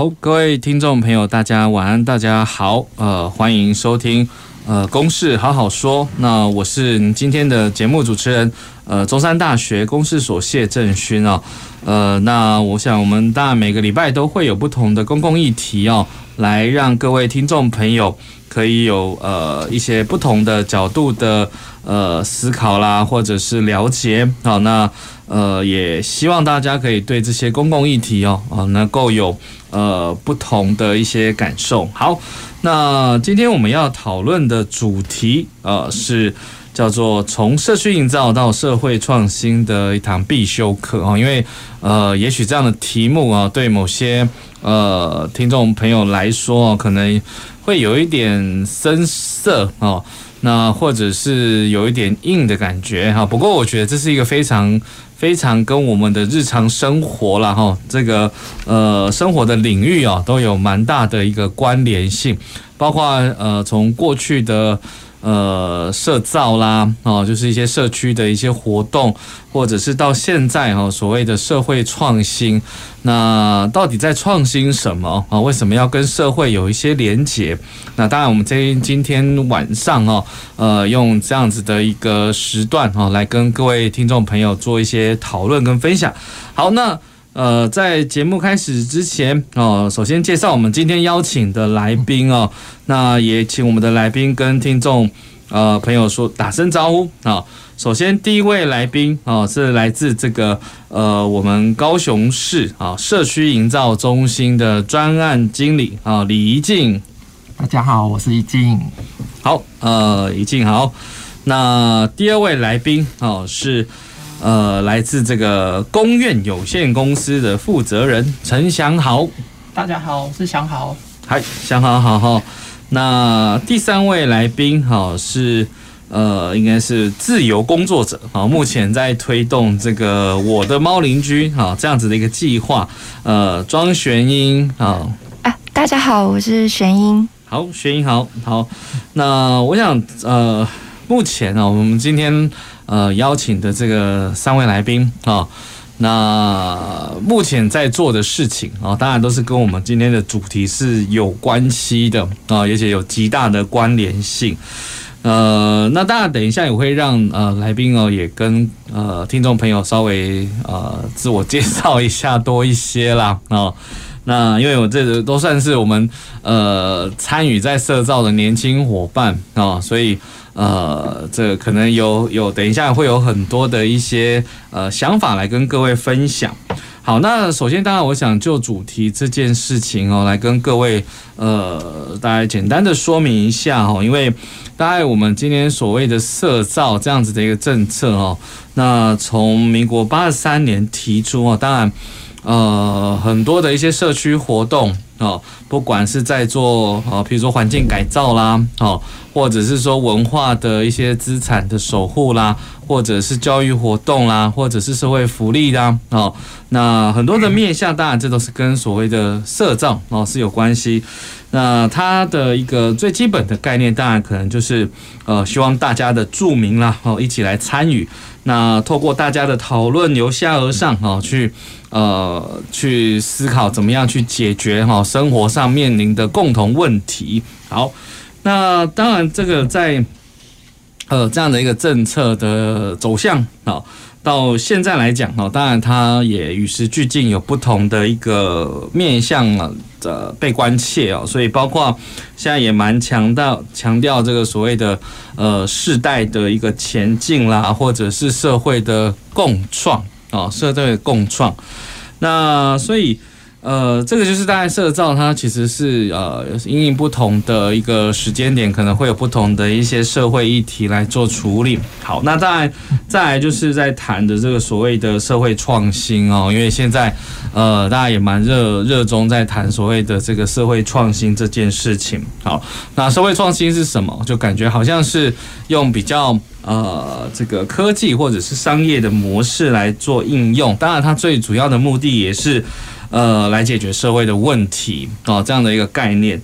好，各位听众朋友，大家晚安，大家好，呃，欢迎收听。呃，公事好好说。那我是今天的节目主持人，呃，中山大学公事所谢正勋哦。呃，那我想我们当然每个礼拜都会有不同的公共议题哦，来让各位听众朋友可以有呃一些不同的角度的呃思考啦，或者是了解。好，那呃也希望大家可以对这些公共议题哦，啊能够有呃不同的一些感受。好。那今天我们要讨论的主题，呃，是叫做从社区营造到社会创新的一堂必修课啊。因为呃，也许这样的题目啊，对某些呃听众朋友来说，可能会有一点生涩哦，那或者是有一点硬的感觉哈。不过我觉得这是一个非常。非常跟我们的日常生活了哈，这个呃生活的领域啊，都有蛮大的一个关联性，包括呃从过去的。呃，社造啦，哦，就是一些社区的一些活动，或者是到现在哈，所谓的社会创新，那到底在创新什么啊？为什么要跟社会有一些连结？那当然，我们今今天晚上哈，呃，用这样子的一个时段哈，来跟各位听众朋友做一些讨论跟分享。好，那。呃，在节目开始之前哦，首先介绍我们今天邀请的来宾哦，那也请我们的来宾跟听众呃朋友说打声招呼啊。首先第一位来宾哦，是来自这个呃我们高雄市啊社区营造中心的专案经理啊李怡静。大家好，我是怡静。好，呃，怡静好。那第二位来宾哦是。呃，来自这个公院有限公司的负责人陈祥豪。大家好，我是祥豪。嗨，祥豪，好好。那第三位来宾，哈，是呃，应该是自由工作者，好，目前在推动这个我的猫邻居，哈，这样子的一个计划。呃，庄玄英，好。啊，大家好，我是玄英。好，玄英，好好。那我想，呃，目前啊，我们今天。呃，邀请的这个三位来宾啊，那目前在做的事情啊，当然都是跟我们今天的主题是有关系的啊，而且有极大的关联性。呃，那当然等一下也会让呃来宾哦，也跟呃听众朋友稍微呃自我介绍一下多一些啦啊。那因为我这个都算是我们呃参与在社造的年轻伙伴啊，所以。呃，这可能有有，等一下会有很多的一些呃想法来跟各位分享。好，那首先当然我想就主题这件事情哦，来跟各位呃大概简单的说明一下哦，因为大概我们今天所谓的社造这样子的一个政策哦，那从民国八十三年提出哦，当然呃很多的一些社区活动。哦，不管是在做哦，比如说环境改造啦，哦，或者是说文化的一些资产的守护啦，或者是教育活动啦，或者是社会福利啦，哦，那很多的面向，当然这都是跟所谓的社造哦是有关系。那它的一个最基本的概念，当然可能就是呃，希望大家的住民啦，哦，一起来参与。那透过大家的讨论，由下而上啊，去呃去思考怎么样去解决哈生活上面临的共同问题。好，那当然这个在呃这样的一个政策的走向啊。到现在来讲哦，当然它也与时俱进，有不同的一个面向的被关切哦，所以包括现在也蛮强调强调这个所谓的呃世代的一个前进啦，或者是社会的共创啊，社会的共创。那所以呃，这个就是大概社造，它其实是呃，因应不同的一个时间点，可能会有不同的一些社会议题来做处理。好，那当然再来就是在谈的这个所谓的社会创新哦，因为现在呃，大家也蛮热热衷在谈所谓的这个社会创新这件事情。好，那社会创新是什么？就感觉好像是用比较呃这个科技或者是商业的模式来做应用。当然，它最主要的目的也是。呃，来解决社会的问题哦，这样的一个概念。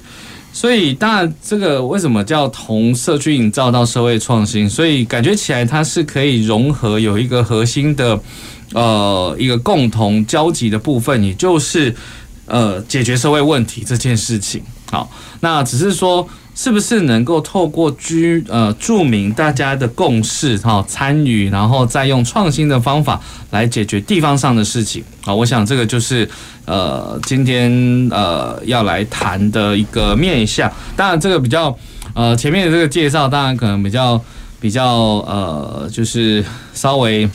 所以，当然，这个为什么叫从社区营造到社会创新？所以感觉起来它是可以融合，有一个核心的呃一个共同交集的部分，也就是呃解决社会问题这件事情。好，那只是说。是不是能够透过居呃著名大家的共识哈参与，然后再用创新的方法来解决地方上的事情啊？我想这个就是呃今天呃要来谈的一个面向。当然这个比较呃前面的这个介绍，当然可能比较比较呃就是稍微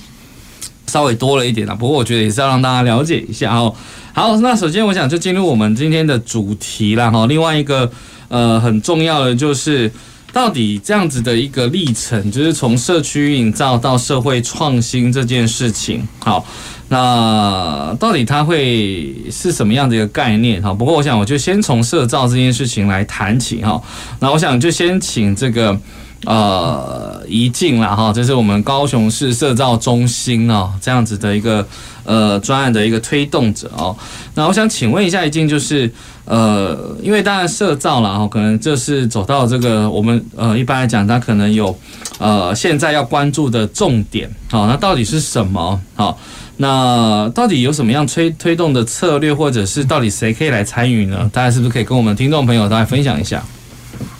稍微多了一点啦。不过我觉得也是要让大家了解一下哦。好，那首先我想就进入我们今天的主题啦哈。另外一个。呃，很重要的就是，到底这样子的一个历程，就是从社区营造到社会创新这件事情，好，那到底它会是什么样的一个概念？哈，不过我想我就先从社造这件事情来谈起哈。那我想就先请这个呃一静了哈，这是我们高雄市社造中心哦，这样子的一个呃专案的一个推动者哦。那我想请问一下一静，就是。呃，因为当然社造了哈，可能就是走到这个我们呃一般来讲，它可能有呃现在要关注的重点，好，那到底是什么？好，那到底有什么样推推动的策略，或者是到底谁可以来参与呢？大家是不是可以跟我们听众朋友大家分享一下？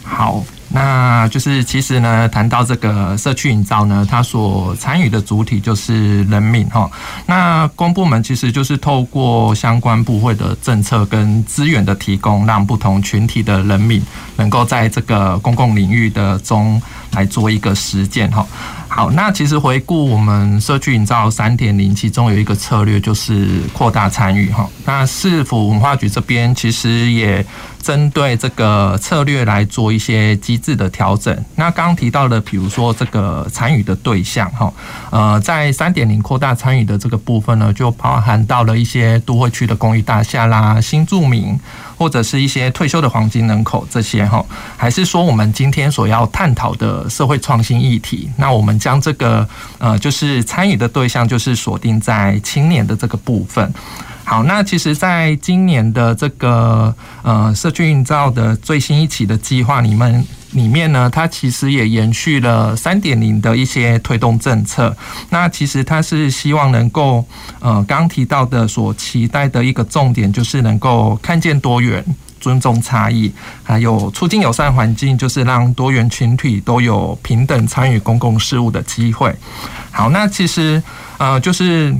好。那就是其实呢，谈到这个社区营造呢，它所参与的主体就是人民哈。那公部门其实就是透过相关部会的政策跟资源的提供，让不同群体的人民能够在这个公共领域的中来做一个实践哈。好，那其实回顾我们社区营造三点零，其中有一个策略就是扩大参与哈。那市府文化局这边其实也针对这个策略来做一些机制的调整。那刚刚提到的，比如说这个参与的对象哈，呃，在三点零扩大参与的这个部分呢，就包含到了一些都会区的公寓大厦啦、新住民。或者是一些退休的黄金人口这些哈，还是说我们今天所要探讨的社会创新议题？那我们将这个呃，就是参与的对象就是锁定在青年的这个部分。好，那其实在今年的这个呃社区营造的最新一期的计划里面。里面呢，它其实也延续了三点零的一些推动政策。那其实它是希望能够，呃，刚提到的所期待的一个重点，就是能够看见多元、尊重差异，还有促进友善环境，就是让多元群体都有平等参与公共事务的机会。好，那其实呃，就是。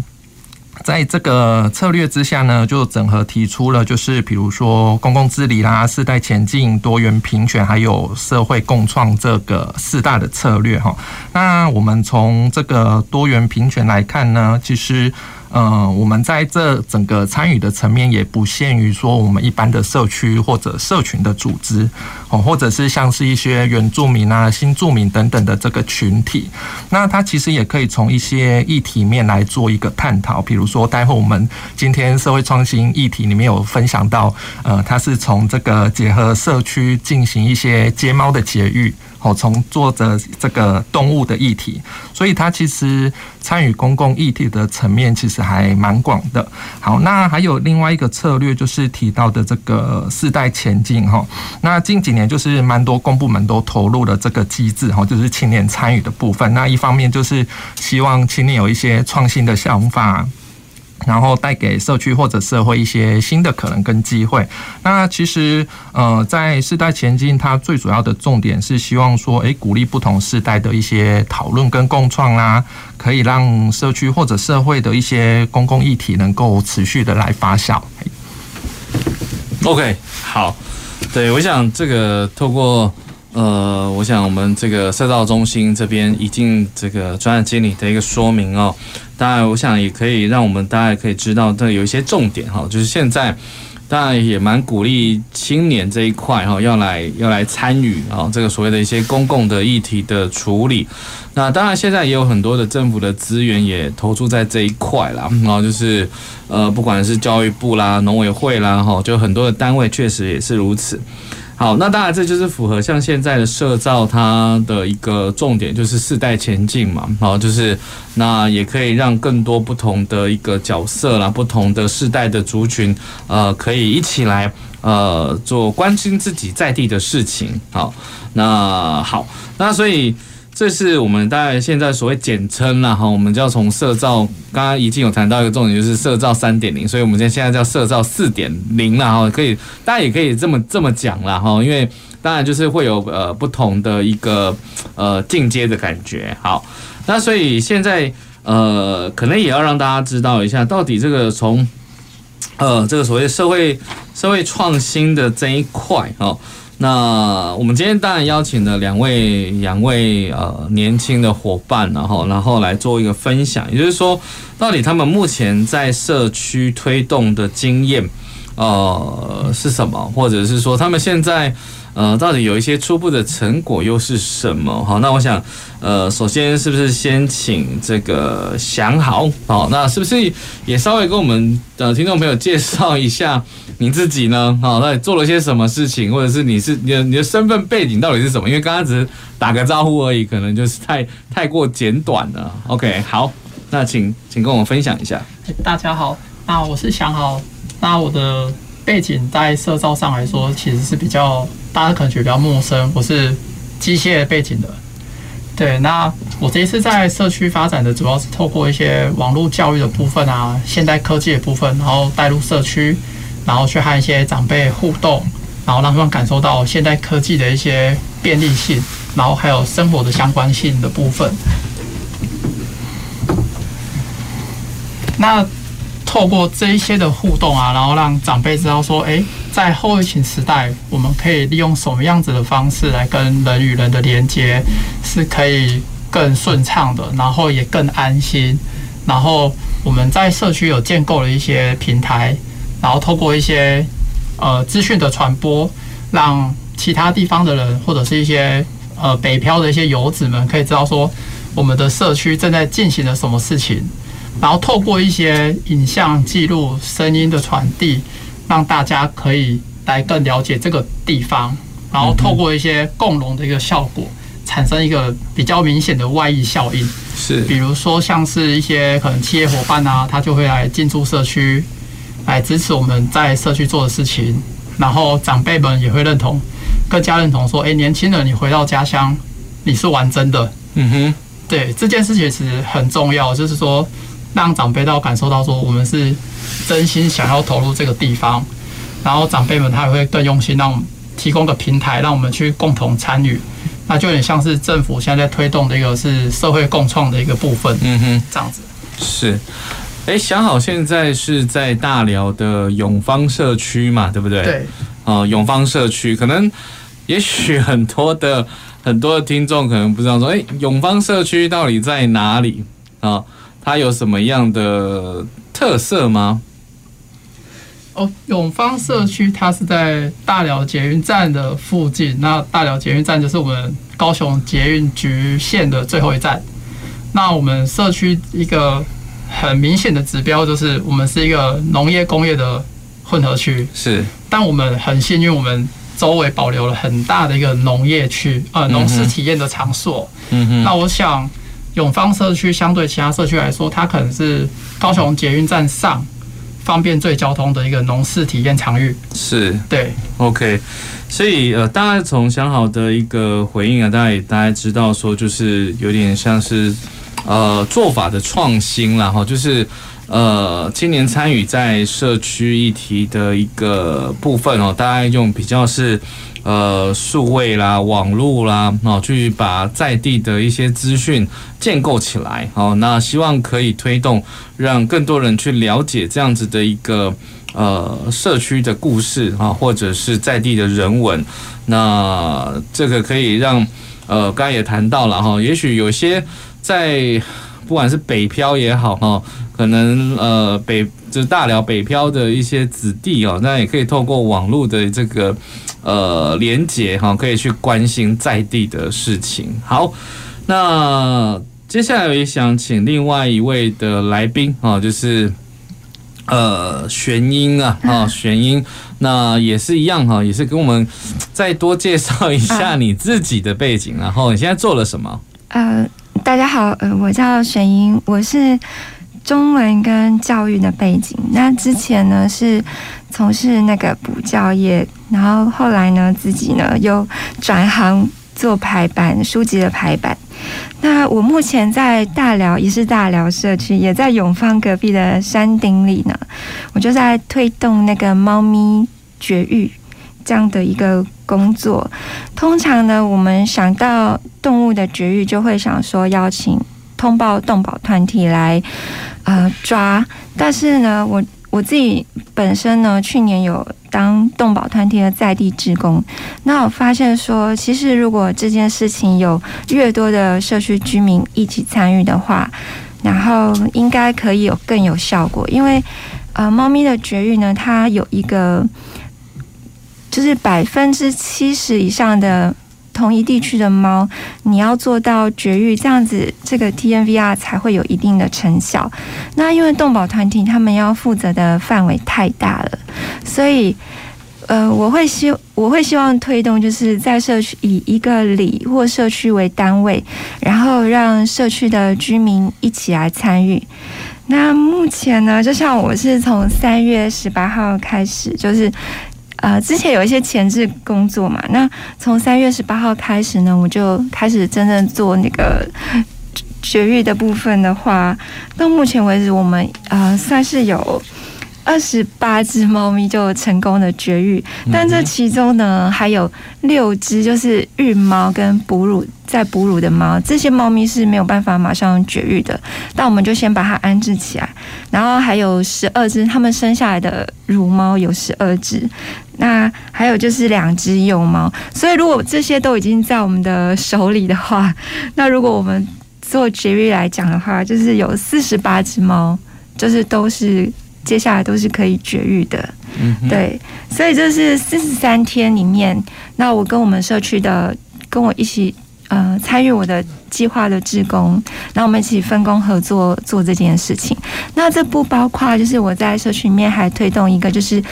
在这个策略之下呢，就整合提出了，就是比如说公共治理啦、世代前进、多元平权，还有社会共创这个四大的策略哈。那我们从这个多元平权来看呢，其实。嗯，我们在这整个参与的层面也不限于说我们一般的社区或者社群的组织哦，或者是像是一些原住民啊、新住民等等的这个群体。那它其实也可以从一些议题面来做一个探讨，比如说待会我们今天社会创新议题里面有分享到，呃，它是从这个结合社区进行一些街猫的节育。哦，从做着这个动物的议题，所以它其实参与公共议题的层面其实还蛮广的。好，那还有另外一个策略，就是提到的这个世代前进哈。那近几年就是蛮多公部门都投入了这个机制哈，就是青年参与的部分。那一方面就是希望青年有一些创新的想法。然后带给社区或者社会一些新的可能跟机会。那其实，呃，在世代前进，它最主要的重点是希望说，诶，鼓励不同世代的一些讨论跟共创啦，可以让社区或者社会的一些公共议题能够持续的来发酵。OK，好，对，我想这个透过呃，我想我们这个社造中心这边已经这个专案经理的一个说明哦，当然我想也可以让我们大家可以知道，这有一些重点哈，就是现在当然也蛮鼓励青年这一块哈，要来要来参与啊，这个所谓的一些公共的议题的处理。那当然现在也有很多的政府的资源也投注在这一块啦，然 后就是呃，不管是教育部啦、农委会啦，哈，就很多的单位确实也是如此。好，那当然这就是符合像现在的社造它的一个重点，就是世代前进嘛。好，就是那也可以让更多不同的一个角色啦，不同的世代的族群，呃，可以一起来呃做关心自己在地的事情。好，那好，那所以。这是我们大概现在所谓简称了哈，我们就要从社造，刚刚已经有谈到一个重点，就是社造三点零，所以我们现在现在叫社造四点零了哈，可以大家也可以这么这么讲了哈，因为当然就是会有呃不同的一个呃进阶的感觉。好，那所以现在呃可能也要让大家知道一下，到底这个从呃这个所谓社会社会创新的这一块哈。那我们今天当然邀请了两位两位呃年轻的伙伴，然后然后来做一个分享，也就是说，到底他们目前在社区推动的经验呃是什么，或者是说他们现在。呃，到底有一些初步的成果又是什么？好，那我想，呃，首先是不是先请这个祥豪？好，那是不是也稍微跟我们的听众朋友介绍一下你自己呢？好，那你做了些什么事情，或者是你是你的你的身份背景到底是什么？因为刚刚只是打个招呼而已，可能就是太太过简短了。OK，好，那请请跟我们分享一下。大家好，那我是祥豪，那我的背景在社造上来说，其实是比较。大家可能觉得比较陌生，我是机械背景的。对，那我这一次在社区发展的主要是透过一些网络教育的部分啊，现代科技的部分，然后带入社区，然后去和一些长辈互动，然后让他们感受到现代科技的一些便利性，然后还有生活的相关性的部分。那透过这一些的互动啊，然后让长辈知道说，哎。在后疫情时代，我们可以利用什么样子的方式来跟人与人的连接，是可以更顺畅的，然后也更安心。然后我们在社区有建构了一些平台，然后透过一些呃资讯的传播，让其他地方的人或者是一些呃北漂的一些游子们可以知道说，我们的社区正在进行了什么事情。然后透过一些影像记录、声音的传递。让大家可以来更了解这个地方，然后透过一些共融的一个效果，产生一个比较明显的外溢效应。是，比如说像是一些可能企业伙伴啊，他就会来进驻社区，来支持我们在社区做的事情。然后长辈们也会认同，更加认同说：“哎，年轻人，你回到家乡，你是玩真的。”嗯哼，对，这件事情其实很重要，就是说让长辈都感受到说我们是。真心想要投入这个地方，然后长辈们他也会更用心，让我们提供个平台，让我们去共同参与。那就有点像是政府现在在推动的一个是社会共创的一个部分。嗯哼，这样子是。哎，想好现在是在大寮的永芳社区嘛，对不对？对。哦，永芳社区，可能也许很多的很多的听众可能不知道说，哎，永芳社区到底在哪里啊？它有什么样的特色吗？哦，永芳社区它是在大寮捷运站的附近。那大寮捷运站就是我们高雄捷运局线的最后一站。那我们社区一个很明显的指标就是，我们是一个农业工业的混合区。是，但我们很幸运，我们周围保留了很大的一个农业区，呃，农事体验的场所。嗯哼。那我想，永芳社区相对其他社区来说，它可能是高雄捷运站上。方便最交通的一个农事体验场域。是。对，OK，所以呃，大家从想好的一个回应啊，大家也大家知道说，就是有点像是呃做法的创新啦哈，就是呃青年参与在社区议题的一个部分哦，大概用比较是呃数位啦、网络啦，哦，去把在地的一些资讯建构起来，哦，那希望可以推动让更多人去了解这样子的一个呃社区的故事啊，或者是在地的人文，那这个可以让呃刚才也谈到了哈，也许有些在。不管是北漂也好哈，可能呃北就是大辽北漂的一些子弟哦，那也可以透过网络的这个呃连接哈，可以去关心在地的事情。好，那接下来我也想请另外一位的来宾啊，就是呃玄英啊啊玄英，那也是一样哈，也是跟我们再多介绍一下你自己的背景，然后你现在做了什么？呃。大家好，呃，我叫玄英，我是中文跟教育的背景。那之前呢是从事那个补教业，然后后来呢自己呢又转行做排版书籍的排版。那我目前在大寮，也是大寮社区，也在永芳隔壁的山顶里呢，我就在推动那个猫咪绝育。这样的一个工作，通常呢，我们想到动物的绝育，就会想说邀请通报动保团体来呃抓。但是呢，我我自己本身呢，去年有当动保团体的在地职工，那我发现说，其实如果这件事情有越多的社区居民一起参与的话，然后应该可以有更有效果。因为呃，猫咪的绝育呢，它有一个。就是百分之七十以上的同一地区的猫，你要做到绝育，这样子这个 TNVR 才会有一定的成效。那因为动保团体他们要负责的范围太大了，所以呃，我会希我会希望推动，就是在社区以一个里或社区为单位，然后让社区的居民一起来参与。那目前呢，就像我是从三月十八号开始，就是。呃，之前有一些前置工作嘛，那从三月十八号开始呢，我就开始真正做那个绝育的部分的话，到目前为止，我们呃算是有二十八只猫咪就成功的绝育，但这其中呢还有六只就是育猫跟哺乳在哺乳的猫，这些猫咪是没有办法马上绝育的，那我们就先把它安置起来，然后还有十二只，它们生下来的乳猫有十二只。那还有就是两只幼猫，所以如果这些都已经在我们的手里的话，那如果我们做绝育来讲的话，就是有四十八只猫，就是都是接下来都是可以绝育的。嗯，对，所以就是四十三天里面，那我跟我们社区的跟我一起。呃，参与我的计划的志工，然后我们一起分工合作做这件事情。那这不包括，就是我在社群里面还推动一个就是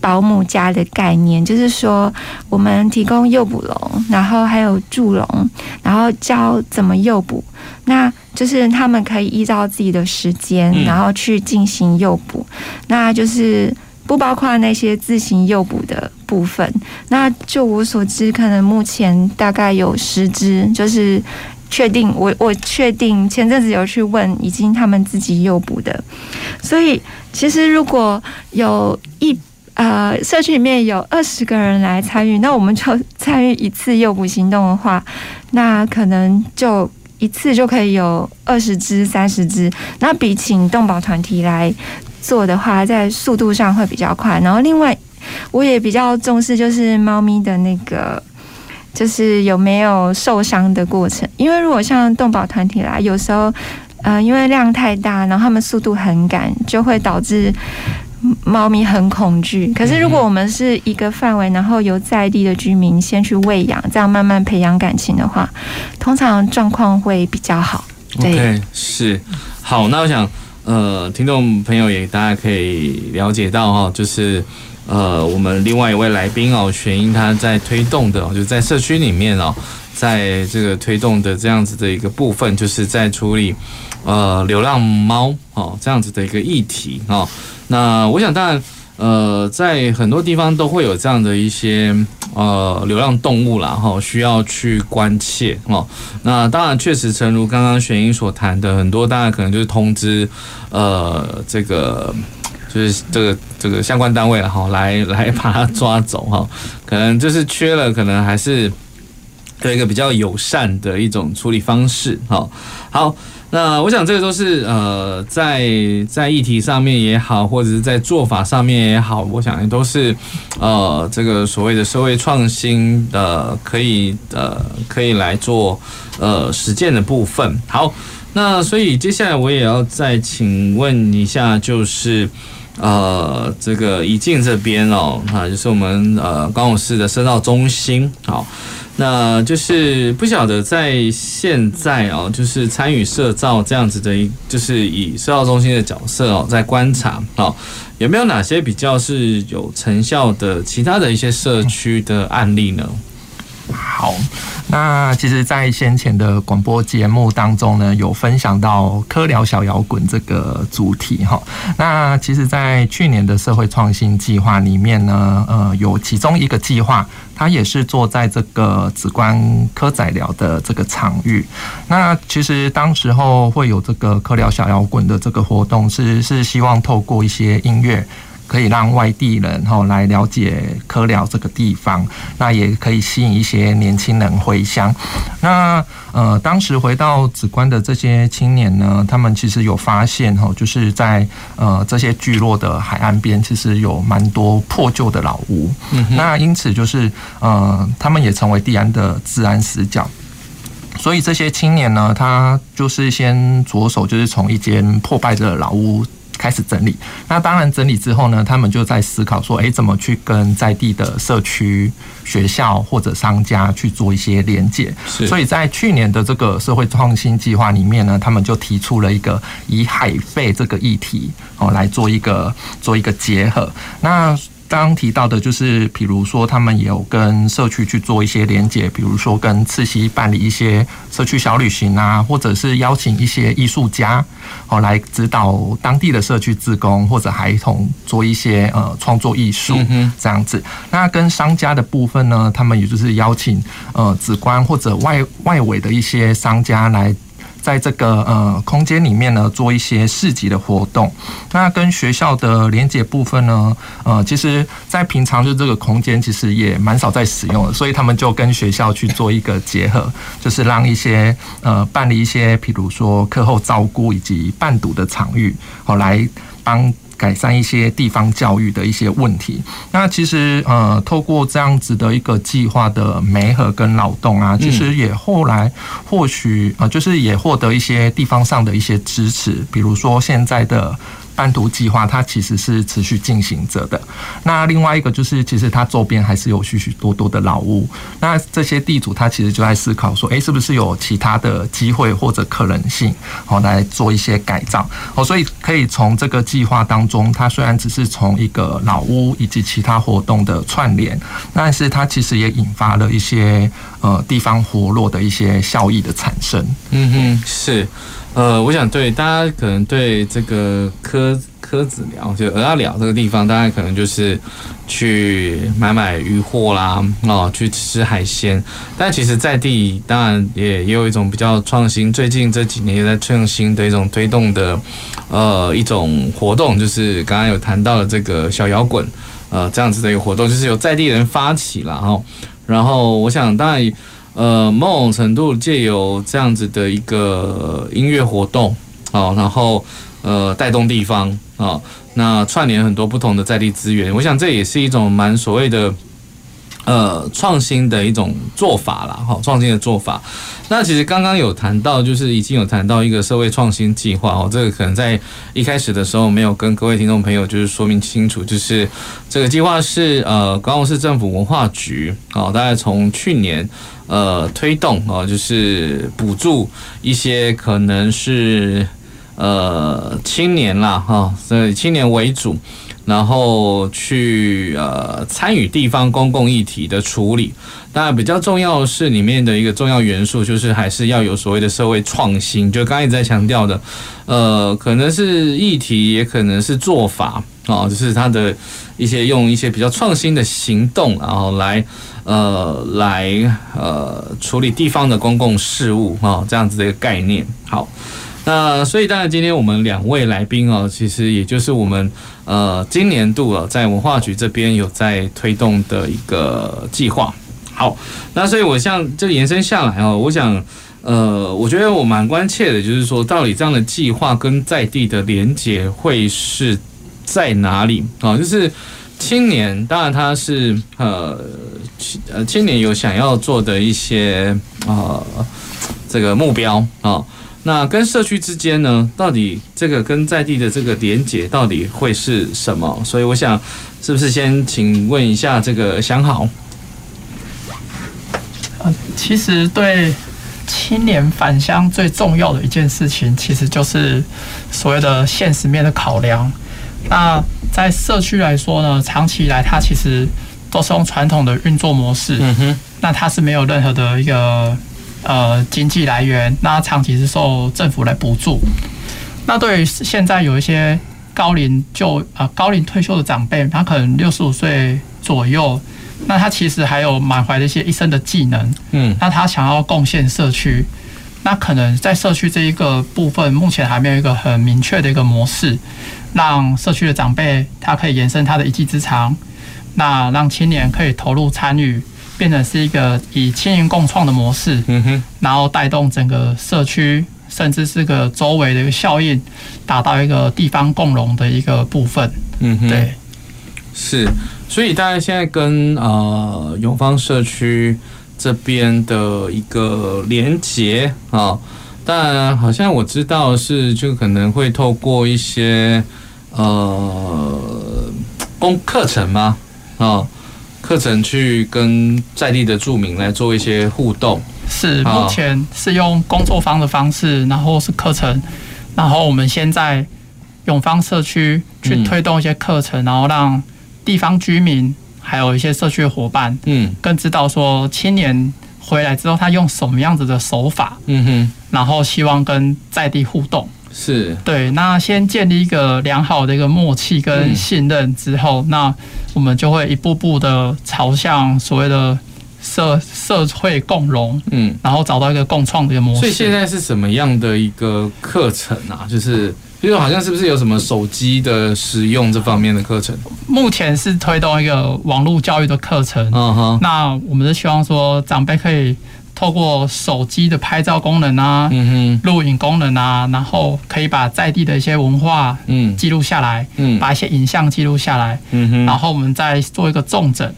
保姆家的概念，就是说我们提供诱捕笼，然后还有助笼，然后教怎么诱捕。那就是他们可以依照自己的时间，然后去进行诱捕。那就是。不包括那些自行诱捕的部分。那就我所知，可能目前大概有十只，就是确定我我确定前阵子有去问，已经他们自己诱捕的。所以其实如果有一呃社区里面有二十个人来参与，那我们就参与一次诱捕行动的话，那可能就一次就可以有二十只、三十只。那比请动保团体来。做的话，在速度上会比较快。然后，另外我也比较重视，就是猫咪的那个，就是有没有受伤的过程。因为如果像动保团体啦，有时候呃，因为量太大，然后他们速度很赶，就会导致猫咪很恐惧。可是如果我们是一个范围，然后由在地的居民先去喂养，这样慢慢培养感情的话，通常状况会比较好。对，okay, 是好。那我想。呃，听众朋友也大家可以了解到哈，就是呃，我们另外一位来宾哦，玄英他在推动的，就在社区里面哦，在这个推动的这样子的一个部分，就是在处理呃流浪猫哦这样子的一个议题哦。那我想当然呃，在很多地方都会有这样的一些呃流浪动物啦，哈，需要去关切哦。那当然，确实，诚如刚刚玄英所谈的，很多当然可能就是通知呃这个就是这个这个相关单位了哈，来来把它抓走哈，可能就是缺了，可能还是有一个比较友善的一种处理方式哈。好。那我想这个都是呃，在在议题上面也好，或者是在做法上面也好，我想都是呃，这个所谓的社会创新的可以呃可以来做呃实践的部分。好，那所以接下来我也要再请问一下，就是呃这个宜静这边哦，啊，就是我们呃高雄市的社造中心，好。那就是不晓得在现在哦，就是参与社造这样子的一，就是以社造中心的角色哦，在观察哦，有没有哪些比较是有成效的其他的一些社区的案例呢？好，那其实，在先前的广播节目当中呢，有分享到科聊小摇滚这个主题哈。那其实，在去年的社会创新计划里面呢，呃，有其中一个计划，它也是做在这个梓官科仔聊的这个场域。那其实当时候会有这个科聊小摇滚的这个活动，是是希望透过一些音乐。可以让外地人哈来了解科寮这个地方，那也可以吸引一些年轻人回乡。那呃，当时回到紫关的这些青年呢，他们其实有发现哈，就是在呃这些聚落的海岸边，其实有蛮多破旧的老屋。嗯，那因此就是呃，他们也成为地安的治安死角。所以这些青年呢，他就是先着手，就是从一间破败的老屋。开始整理，那当然整理之后呢，他们就在思考说，诶，怎么去跟在地的社区、学校或者商家去做一些连接。所以在去年的这个社会创新计划里面呢，他们就提出了一个以海费这个议题哦来做一个做一个结合。那刚提到的就是，比如说他们也有跟社区去做一些连接，比如说跟慈溪办理一些社区小旅行啊，或者是邀请一些艺术家哦来指导当地的社区志工或者孩童做一些呃创作艺术这样子。那跟商家的部分呢，他们也就是邀请呃梓官或者外外围的一些商家来。在这个呃空间里面呢，做一些市集的活动。那跟学校的连接部分呢，呃，其实，在平常就这个空间其实也蛮少在使用的，所以他们就跟学校去做一个结合，就是让一些呃办理一些，譬如说课后照顾以及伴读的场域，好来帮。改善一些地方教育的一些问题。那其实呃，透过这样子的一个计划的媒合跟劳动啊，其实也后来或许呃，就是也获得一些地方上的一些支持，比如说现在的。单独计划，它其实是持续进行着的。那另外一个就是，其实它周边还是有许许多多的老屋。那这些地主他其实就在思考说，诶，是不是有其他的机会或者可能性，好来做一些改造？哦，所以可以从这个计划当中，它虽然只是从一个老屋以及其他活动的串联，但是它其实也引发了一些呃地方活络的一些效益的产生。嗯哼，是。呃，我想对大家可能对这个科科子寮就蚵仔寮这个地方，大家可能就是去买买鱼货啦，哦，去吃海鲜。但其实，在地当然也也有一种比较创新，最近这几年也在创新的一种推动的呃一种活动，就是刚刚有谈到的这个小摇滚，呃，这样子的一个活动，就是由在地人发起了哈。然后我想当然。呃，某种程度借由这样子的一个音乐活动，啊，然后呃带动地方啊，那串联很多不同的在地资源，我想这也是一种蛮所谓的呃创新的一种做法啦。哈，创新的做法。那其实刚刚有谈到，就是已经有谈到一个社会创新计划哦，这个可能在一开始的时候没有跟各位听众朋友就是说明清楚，就是这个计划是呃高雄市政府文化局啊，大概从去年。呃，推动啊，就是补助一些可能是呃青年啦，哈，所以青年为主，然后去呃参与地方公共议题的处理。当然，比较重要的是里面的一个重要元素，就是还是要有所谓的社会创新，就刚才一直在强调的，呃，可能是议题，也可能是做法。哦，就是它的一些用一些比较创新的行动，然后来呃来呃处理地方的公共事务啊，这样子的一个概念。好，那所以当然今天我们两位来宾哦，其实也就是我们呃今年度啊在文化局这边有在推动的一个计划。好，那所以我像这延伸下来哦，我想。呃，我觉得我蛮关切的，就是说，到底这样的计划跟在地的连结会是在哪里啊？就是青年，当然他是呃呃青年有想要做的一些呃这个目标啊。那跟社区之间呢，到底这个跟在地的这个连结到底会是什么？所以我想，是不是先请问一下这个祥好？呃，其实对。青年返乡最重要的一件事情，其实就是所谓的现实面的考量。那在社区来说呢，长期以来它其实都是用传统的运作模式，嗯哼，那它是没有任何的一个呃经济来源，那长期是受政府来补助。那对于现在有一些高龄就啊高龄退休的长辈，他可能六十五岁左右。那他其实还有满怀的一些一生的技能，嗯，那他想要贡献社区，那可能在社区这一个部分，目前还没有一个很明确的一个模式，让社区的长辈他可以延伸他的一技之长，那让青年可以投入参与，变成是一个以青银共创的模式，嗯哼，然后带动整个社区，甚至是个周围的一个效应，达到一个地方共荣的一个部分，嗯哼，对，是。所以大家现在跟呃永芳社区这边的一个连结啊，但好像我知道是就可能会透过一些呃工课程吗？啊，课程去跟在地的住民来做一些互动。是，目前是用工作坊的方式，然后是课程，然后我们先在永芳社区去推动一些课程，然后让。地方居民还有一些社区的伙伴，嗯，更知道说青年回来之后他用什么样子的手法，嗯哼，然后希望跟在地互动，是对。那先建立一个良好的一个默契跟信任之后，嗯、那我们就会一步步的朝向所谓的社社会共融，嗯，然后找到一个共创的一个模式。所以现在是什么样的一个课程啊？就是。比如好像是不是有什么手机的使用这方面的课程？目前是推动一个网络教育的课程。嗯哼。那我们是希望说长辈可以透过手机的拍照功能啊，录影功能啊，然后可以把在地的一些文化嗯。记录下来，嗯，把一些影像记录下来，嗯哼，然后我们再做一个重整，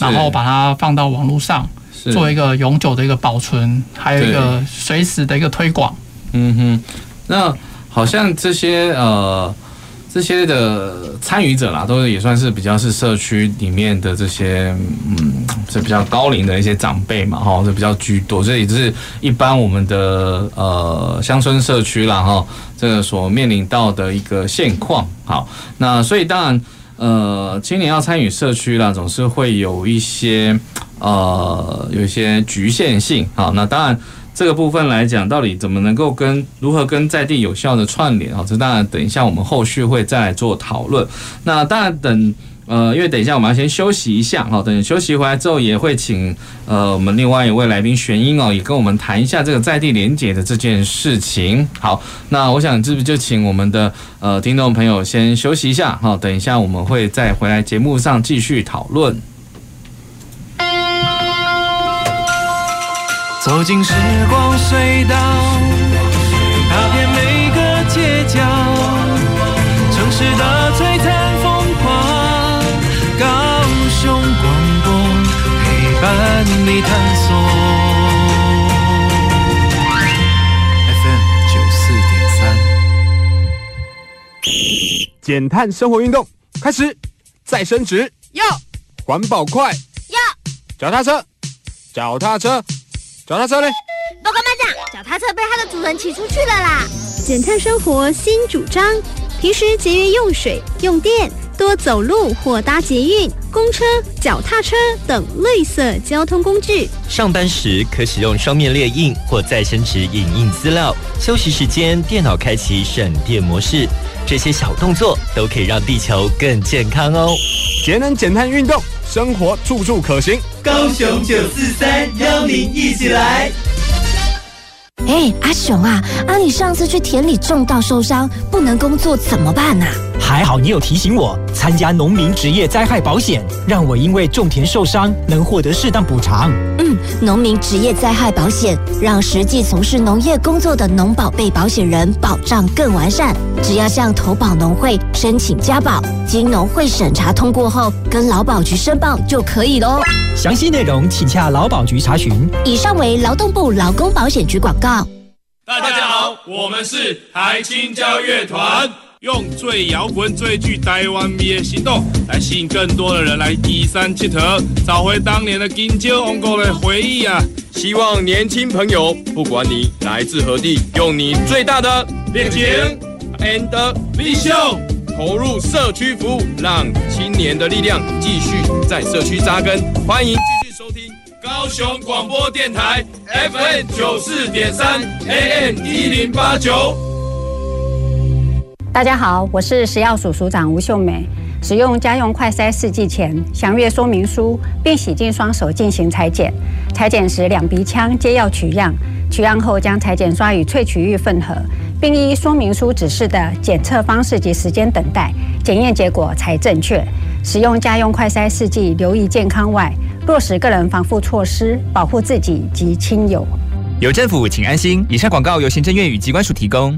然后把它放到网络上，做一个永久的一个保存，还有一个随时的一个推广。嗯哼，那。好像这些呃这些的参与者啦，都也算是比较是社区里面的这些嗯，是比较高龄的一些长辈嘛，哈，是比较居多。这也是一般我们的呃乡村社区啦，哈，这个所面临到的一个现况。好，那所以当然呃，青年要参与社区啦，总是会有一些呃有一些局限性。好，那当然。这个部分来讲，到底怎么能够跟如何跟在地有效的串联啊？这当然等一下我们后续会再来做讨论。那当然等呃，因为等一下我们要先休息一下哈，等休息回来之后也会请呃我们另外一位来宾玄英哦，也跟我们谈一下这个在地连结的这件事情。好，那我想是不是就请我们的呃听众朋友先休息一下哈，等一下我们会再回来节目上继续讨论。走进时光隧道，踏遍每个街角，城市的璀璨风光，高雄广播陪伴你探索。FM 九四点三，减碳生活运动开始，再升职，要环保快，要脚踏车，脚踏车。脚踏车嘞？报告班长，脚踏车被它的主人骑出去了啦！减碳生活新主张，平时节约用水用电，多走路或搭捷运，公车、脚踏车等绿色交通工具。上班时可使用双面列印或再生纸影印资料。休息时间，电脑开启省电模式。这些小动作都可以让地球更健康哦。节能减碳运动，生活处处可行。高雄九四三邀您一起来。哎，阿雄啊，啊，你上次去田里种稻受伤，不能工作怎么办呢？还好你有提醒我参加农民职业灾害保险，让我因为种田受伤能获得适当补偿。嗯，农民职业灾害保险让实际从事农业工作的农保被保险人保障更完善。只要向投保农会申请加保，经农会审查通过后，跟劳保局申报就可以喽。详细内容请洽劳保局查询。以上为劳动部劳工保险局广告。大家好，我们是台青交乐团，用最摇滚、最具台湾味的行动，来吸引更多的人来第三铁佗，找回当年的金蕉王国的回忆啊！希望年轻朋友，不管你来自何地，用你最大的热情 and vision 投入社区服务，让青年的力量继续在社区扎根。欢迎继续收听。高雄广播电台 FM 九四点三 AM 一零八九。大家好，我是食药署署长吴秀美。使用家用快筛试剂前，详阅说明书，并洗净双手进行裁剪。裁剪时，两鼻腔皆要取样。取样后，将裁剪刷与萃取液混合，并依说明书指示的检测方式及时间等待，检验结果才正确。使用家用快筛试剂，留意健康外，落实个人防护措施，保护自己及亲友。有政府，请安心。以上广告由行政院与机关署提供。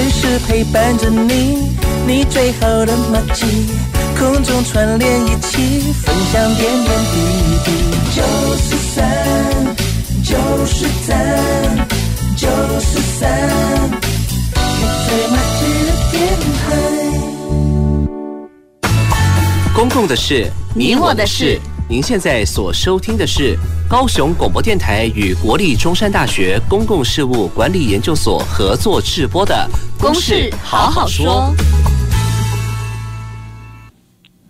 随时陪伴着你，你最好的默契，空中串联一起，分享点点滴滴。九四三，九四三，九四三，你最默契的电台。公共的事，你我的事。您现在所收听的是高雄广播电台与国立中山大学公共事务管理研究所合作制播的《公事好好说》。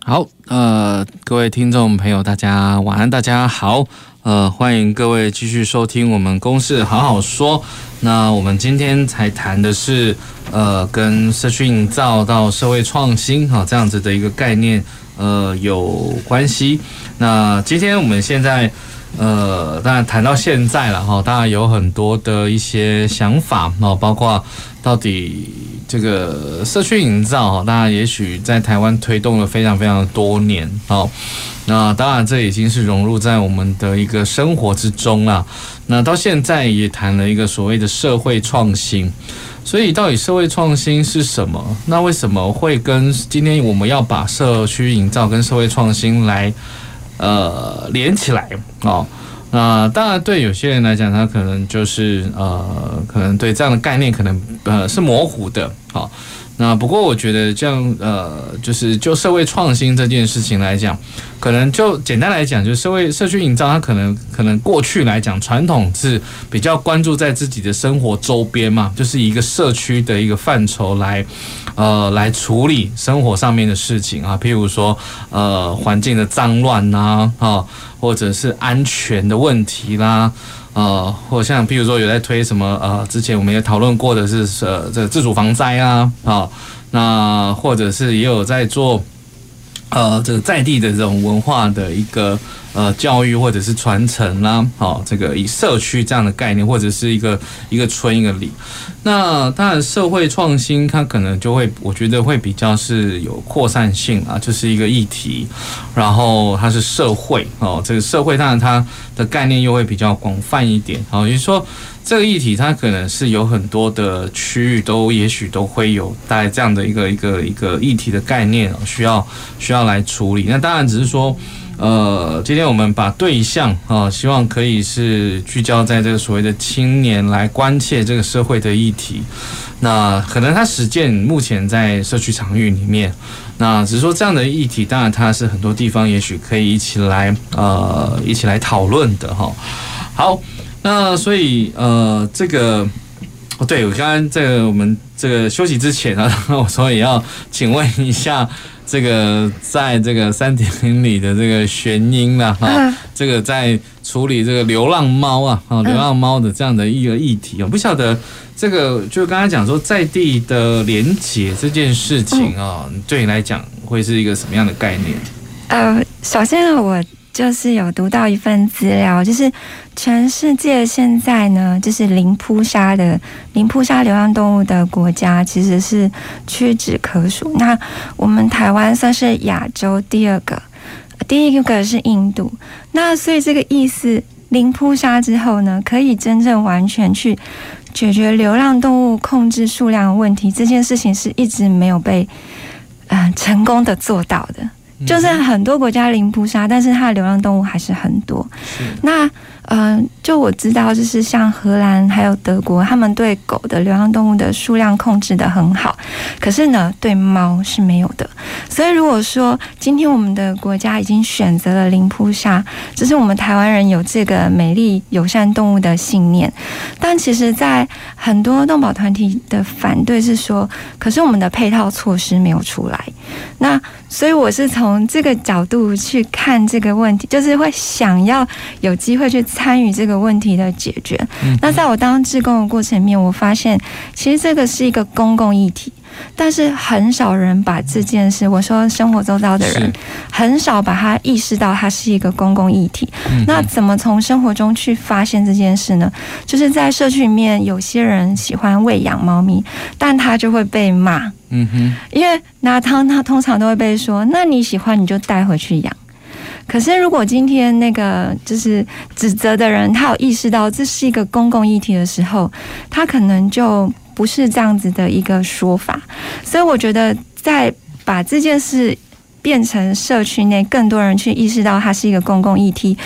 好，呃，各位听众朋友，大家晚安，大家好，呃，欢迎各位继续收听我们《公事好好说》。那我们今天才谈的是，呃，跟社区营造到社会创新，哈，这样子的一个概念。呃，有关系。那今天我们现在，呃，当然谈到现在了哈，当然有很多的一些想法哦，包括到底这个社区营造哈，大家也许在台湾推动了非常非常多年哦。那当然这已经是融入在我们的一个生活之中了。那到现在也谈了一个所谓的社会创新。所以，到底社会创新是什么？那为什么会跟今天我们要把社区营造跟社会创新来呃连起来哦？那当然，对有些人来讲，他可能就是呃，可能对这样的概念可能呃是模糊的。好，那不过我觉得这样呃，就是就社会创新这件事情来讲。可能就简单来讲，就社会社区营造，它可能可能过去来讲，传统是比较关注在自己的生活周边嘛，就是一个社区的一个范畴来，呃，来处理生活上面的事情啊，譬如说呃环境的脏乱呐，啊，或者是安全的问题啦，呃，或像譬如说有在推什么呃，之前我们也讨论过的是呃这自主防灾啊，啊，那或者是也有在做。呃，这个在地的这种文化的一个呃教育或者是传承啦，好，这个以社区这样的概念，或者是一个一个村一个里，那当然社会创新它可能就会，我觉得会比较是有扩散性啊，就是一个议题，然后它是社会哦，这个社会当然它的概念又会比较广泛一点，好，也就是说。这个议题它可能是有很多的区域都也许都会有带这样的一个一个一个议题的概念需要需要来处理。那当然只是说，呃，今天我们把对象啊，希望可以是聚焦在这个所谓的青年来关切这个社会的议题。那可能它实践目前在社区场域里面，那只是说这样的议题，当然它是很多地方也许可以一起来呃一起来讨论的哈。好。那所以呃，这个哦，对，我刚刚这个我们这个休息之前啊，我说也要请问一下，这个在这个三点零里的这个玄英了哈，这个在处理这个流浪猫啊，啊，流浪猫的这样的一个议题，我不晓得这个就刚才讲说在地的连结这件事情啊，对你来讲会是一个什么样的概念？呃，首先呢，我。就是有读到一份资料，就是全世界现在呢，就是零扑杀的零扑杀流浪动物的国家，其实是屈指可数。那我们台湾算是亚洲第二个，第一个是印度。那所以这个意思，零扑杀之后呢，可以真正完全去解决流浪动物控制数量问题，这件事情是一直没有被嗯、成功的做到的。就是很多国家零扑杀，但是它的流浪动物还是很多。那嗯、就我知道，就是像荷兰还有德国，他们对狗的流浪动物的数量控制得很好，可是呢，对猫是没有的。所以如果说今天我们的国家已经选择了零扑杀，只是我们台湾人有这个美丽友善动物的信念，但其实，在很多动保团体的反对是说，可是我们的配套措施没有出来。那所以我是从这个角度去看这个问题，就是会想要有机会去。参与这个问题的解决。那在我当志工的过程里面，我发现其实这个是一个公共议题，但是很少人把这件事，我说生活周遭的人很少把它意识到它是一个公共议题。那怎么从生活中去发现这件事呢？就是在社区里面，有些人喜欢喂养猫咪，但他就会被骂。嗯哼，因为那他他通常都会被说，那你喜欢你就带回去养。可是，如果今天那个就是指责的人，他有意识到这是一个公共议题的时候，他可能就不是这样子的一个说法。所以，我觉得在把这件事。变成社区内更多人去意识到它是一个公共议题，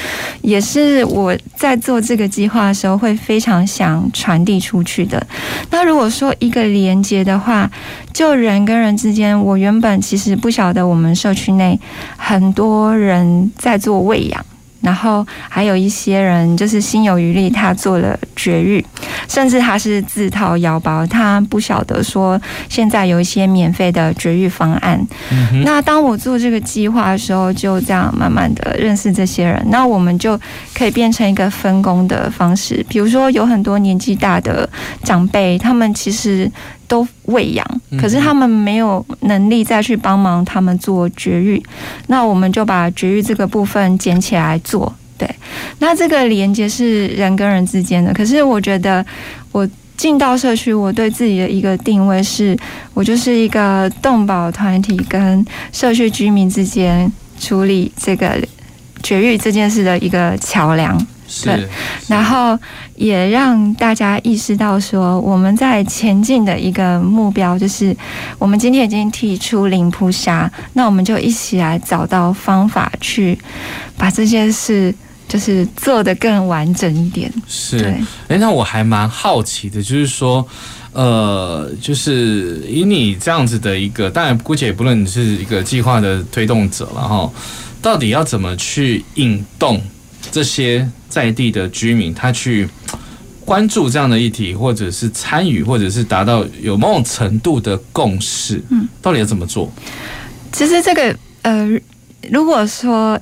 也是我在做这个计划的时候会非常想传递出去的。那如果说一个连接的话，就人跟人之间，我原本其实不晓得我们社区内很多人在做喂养。然后还有一些人就是心有余力，他做了绝育，甚至他是自掏腰包，他不晓得说现在有一些免费的绝育方案。嗯。那当我做这个计划的时候，就这样慢慢的认识这些人，那我们就可以变成一个分工的方式。比如说有很多年纪大的长辈，他们其实。都喂养，可是他们没有能力再去帮忙他们做绝育，那我们就把绝育这个部分捡起来做。对，那这个连接是人跟人之间的。可是我觉得，我进到社区，我对自己的一个定位是，我就是一个动保团体跟社区居民之间处理这个绝育这件事的一个桥梁。对，然后也让大家意识到说，我们在前进的一个目标就是，我们今天已经提出零扑杀，那我们就一起来找到方法去把这件事就是做的更完整一点。是，哎，那我还蛮好奇的，就是说，呃，就是以你这样子的一个，当然姑且不论你是一个计划的推动者了哈，到底要怎么去引动这些？在地的居民，他去关注这样的议题，或者是参与，或者是达到有某种程度的共识，嗯，到底要怎么做？其实这个，呃，如果说，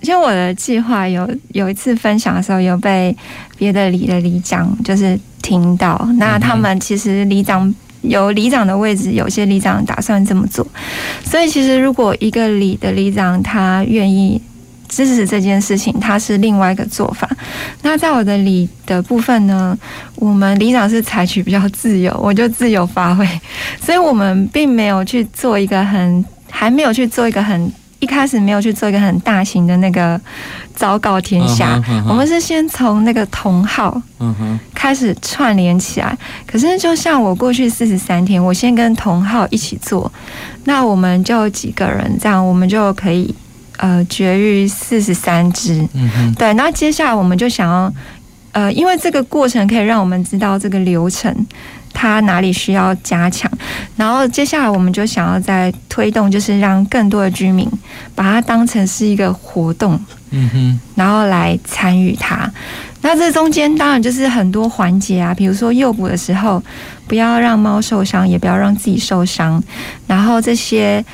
因为我的计划有有一次分享的时候，有被别的里的里长就是听到，那他们其实里长有里长的位置，有些里长打算这么做，所以其实如果一个里的里长他愿意。支持这件事情，它是另外一个做法。那在我的里的部分呢，我们里长是采取比较自由，我就自由发挥，所以我们并没有去做一个很，还没有去做一个很，一开始没有去做一个很大型的那个昭告天下。Uh -huh, uh -huh. 我们是先从那个同号，开始串联起来。Uh. 可是就像我过去四十三天，我先跟同号一起做，那我们就几个人这样，我们就可以。呃，绝育四十三只，嗯哼，对。那接下来我们就想要，呃，因为这个过程可以让我们知道这个流程它哪里需要加强。然后接下来我们就想要再推动，就是让更多的居民把它当成是一个活动，嗯哼，然后来参与它。那这中间当然就是很多环节啊，比如说诱捕的时候，不要让猫受伤，也不要让自己受伤。然后这些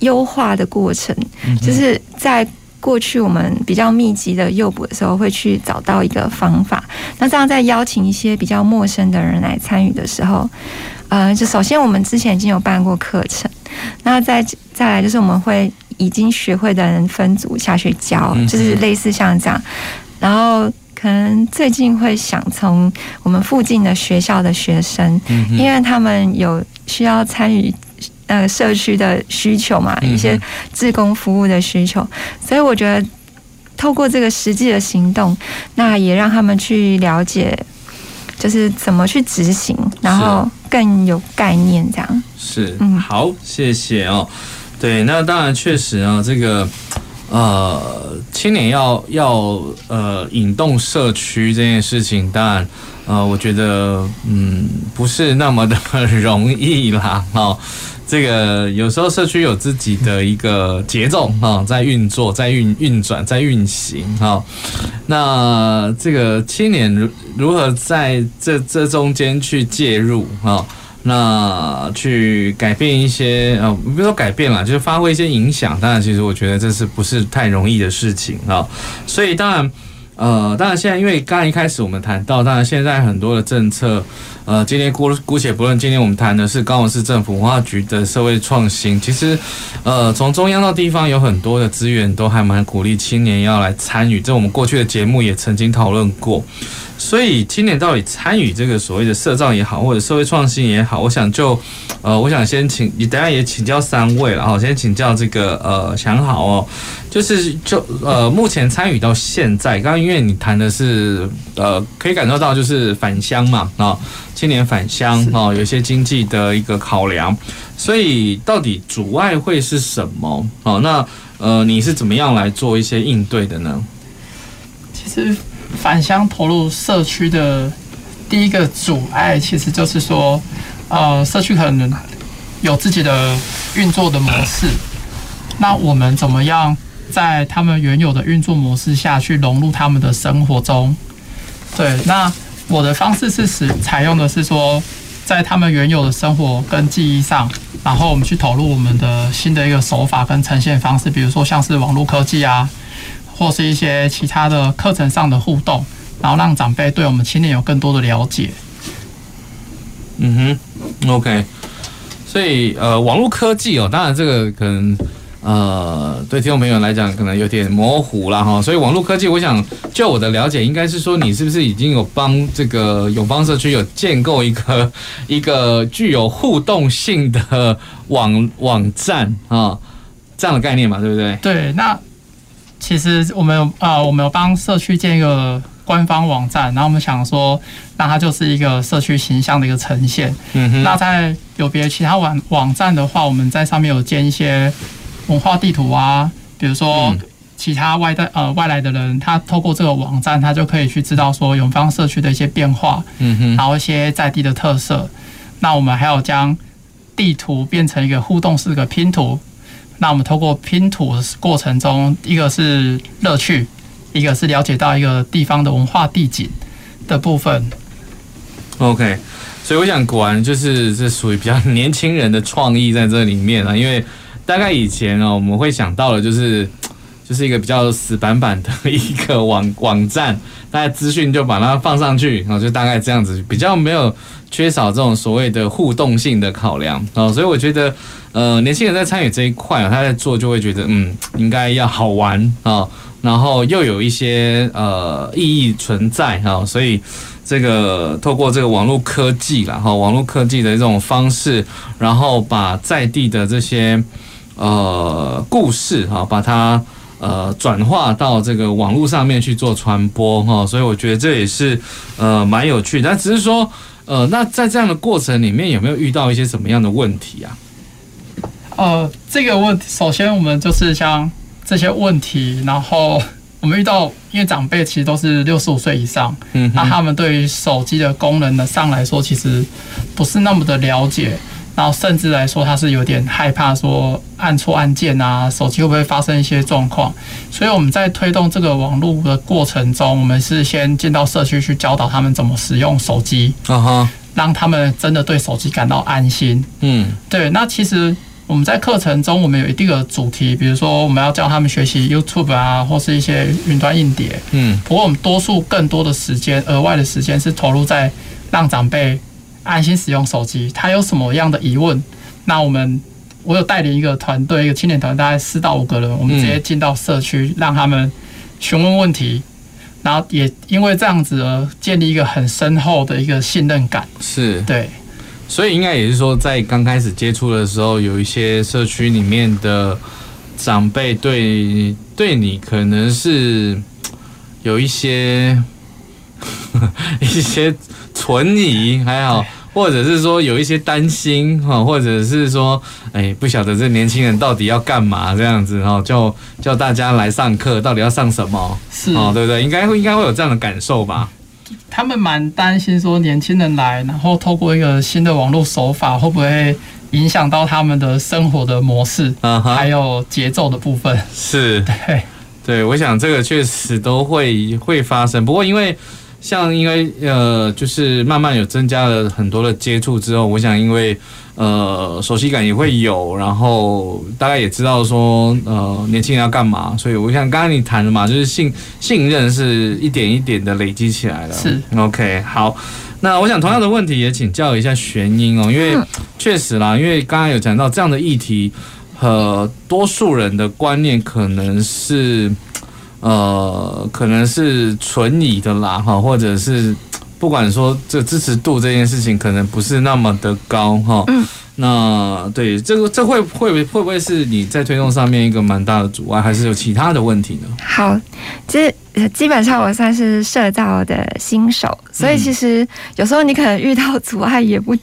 优化的过程，就是在过去我们比较密集的诱捕的时候，会去找到一个方法。那这样在邀请一些比较陌生的人来参与的时候，呃，就首先我们之前已经有办过课程，那再再来就是我们会已经学会的人分组下去教，就是类似像这样，然后。可能最近会想从我们附近的学校的学生，因为他们有需要参与呃社区的需求嘛，一些志工服务的需求，所以我觉得透过这个实际的行动，那也让他们去了解，就是怎么去执行，然后更有概念这样。是，嗯，好，谢谢哦。对，那当然确实啊，这个。呃，青年要要呃引动社区这件事情，当然，呃，我觉得嗯不是那么的 容易啦。哦，这个有时候社区有自己的一个节奏啊，在运作、在运运转、在运行啊。那这个青年如如何在这这中间去介入啊？那去改变一些呃，不说改变了，就是发挥一些影响。当然，其实我觉得这是不是太容易的事情啊？所以当然，呃，当然现在因为刚刚一开始我们谈到，当然现在很多的政策，呃，今天姑姑且不论，今天我们谈的是高雄市政府文化局的社会创新。其实，呃，从中央到地方有很多的资源都还蛮鼓励青年要来参与。这我们过去的节目也曾经讨论过。所以青年到底参与这个所谓的社造也好，或者社会创新也好，我想就，呃，我想先请你，等下也请教三位了哈，先请教这个呃祥好哦，就是就呃目前参与到现在，刚刚因为你谈的是呃可以感受到就是返乡嘛啊，青年返乡啊，有一些经济的一个考量，所以到底阻碍会是什么？哦，那呃你是怎么样来做一些应对的呢？其实。返乡投入社区的第一个阻碍，其实就是说，呃，社区可能有自己的运作的模式，那我们怎么样在他们原有的运作模式下去融入他们的生活中？对，那我的方式是使采用的是说，在他们原有的生活跟记忆上，然后我们去投入我们的新的一个手法跟呈现方式，比如说像是网络科技啊。或是一些其他的课程上的互动，然后让长辈对我们青年有更多的了解。嗯哼，OK。所以呃，网络科技哦，当然这个可能呃，对听众朋友来讲可能有点模糊了哈。所以网络科技，我想就我的了解，应该是说你是不是已经有帮这个永邦社区有建构一个 一个具有互动性的网网站啊，这样的概念嘛，对不对？对，那。其实我们有呃，我们有帮社区建一个官方网站，然后我们想说，那它就是一个社区形象的一个呈现。嗯哼。那在有别其他网网站的话，我们在上面有建一些文化地图啊，比如说其他外在呃外来的人，他透过这个网站，他就可以去知道说永芳社区的一些变化，嗯哼，然后一些在地的特色。那我们还有将地图变成一个互动式的拼图。那我们透过拼图过程中，一个是乐趣，一个是了解到一个地方的文化地景的部分。OK，所以我想，果然就是这属于比较 年轻人的创意在这里面啊，因为大概以前哦，我们会想到的就是就是一个比较死板板的一个网网站，大家资讯就把它放上去，然后就大概这样子，比较没有缺少这种所谓的互动性的考量啊，所以我觉得。呃，年轻人在参与这一块，他在做就会觉得，嗯，应该要好玩啊，然后又有一些呃意义存在哈，所以这个透过这个网络科技啦，哈，网络科技的这种方式，然后把在地的这些呃故事哈，把它呃转化到这个网络上面去做传播哈，所以我觉得这也是呃蛮有趣的，但只是说呃，那在这样的过程里面有没有遇到一些什么样的问题啊？呃，这个问题，首先我们就是像这些问题，然后我们遇到，因为长辈其实都是六十五岁以上，嗯，那他们对于手机的功能呢上来说，其实不是那么的了解，然后甚至来说他是有点害怕说按错按键啊，手机会不会发生一些状况？所以我们在推动这个网络的过程中，我们是先进到社区去教导他们怎么使用手机，啊哈，让他们真的对手机感到安心。嗯，对，那其实。我们在课程中，我们有一定的主题，比如说我们要教他们学习 YouTube 啊，或是一些云端硬碟。嗯，不过我们多数更多的时间，额外的时间是投入在让长辈安心使用手机。他有什么样的疑问？那我们我有带领一个团队，一个青年团，大概四到五个人，我们直接进到社区，让他们询问问题，然后也因为这样子而建立一个很深厚的一个信任感。是，对。所以应该也是说，在刚开始接触的时候，有一些社区里面的长辈对对你可能是有一些 一些存疑，还好，或者是说有一些担心哈，或者是说，哎，不晓得这年轻人到底要干嘛这样子哈，叫叫大家来上课，到底要上什么？是哦，对不对？应该会应该会有这样的感受吧。他们蛮担心说年轻人来，然后透过一个新的网络手法，会不会影响到他们的生活的模式，嗯，还有节奏的部分。是，对，对，我想这个确实都会会发生。不过因为像因为呃，就是慢慢有增加了很多的接触之后，我想因为。呃，熟悉感也会有，然后大概也知道说，呃，年轻人要干嘛，所以我想刚刚你谈的嘛，就是信信任是一点一点的累积起来的。是，OK，好，那我想同样的问题也请教一下玄英哦，因为确实啦，因为刚刚有讲到这样的议题，呃，多数人的观念可能是，呃，可能是存疑的啦，哈，或者是。不管说这支持度这件事情可能不是那么的高哈，嗯，那对这个这会会会不会是你在推动上面一个蛮大的阻碍，还是有其他的问题呢？好，这基本上我算是社造的新手，所以其实有时候你可能遇到阻碍也不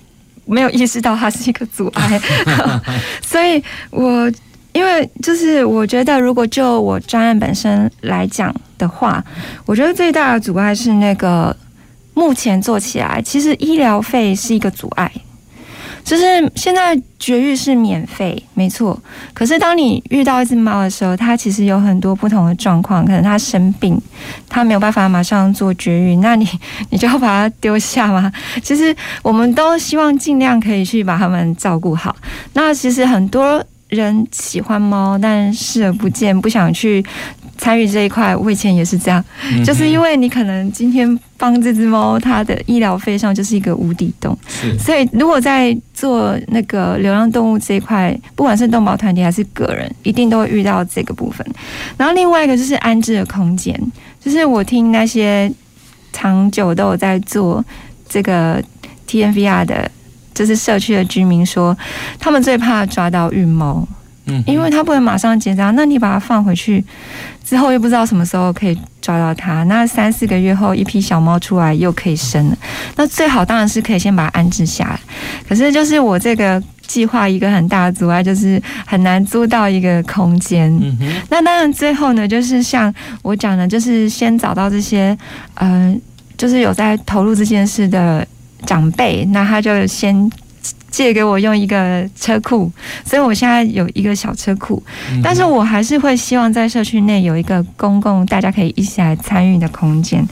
没有意识到它是一个阻碍，所以我因为就是我觉得如果就我专案本身来讲的话，我觉得最大的阻碍是那个。目前做起来，其实医疗费是一个阻碍。就是现在绝育是免费，没错。可是当你遇到一只猫的时候，它其实有很多不同的状况，可能它生病，它没有办法马上做绝育，那你 你就要把它丢下吗？其实我们都希望尽量可以去把它们照顾好。那其实很多人喜欢猫，但视而不见，不想去。参与这一块，我以前也是这样，就是因为你可能今天帮这只猫，它的医疗费上就是一个无底洞。是，所以如果在做那个流浪动物这一块，不管是动保团体还是个人，一定都会遇到这个部分。然后另外一个就是安置的空间，就是我听那些长久都有在做这个 TNVR 的，就是社区的居民说，他们最怕抓到孕猫。嗯，因为他不能马上结扎，那你把它放回去之后，又不知道什么时候可以抓到它。那三四个月后，一批小猫出来又可以生了。那最好当然是可以先把它安置下来。可是，就是我这个计划一个很大的阻碍，就是很难租到一个空间。嗯哼。那当然，最后呢，就是像我讲的，就是先找到这些，嗯、呃，就是有在投入这件事的长辈，那他就先。借给我用一个车库，所以我现在有一个小车库，但是我还是会希望在社区内有一个公共大家可以一起来参与的空间。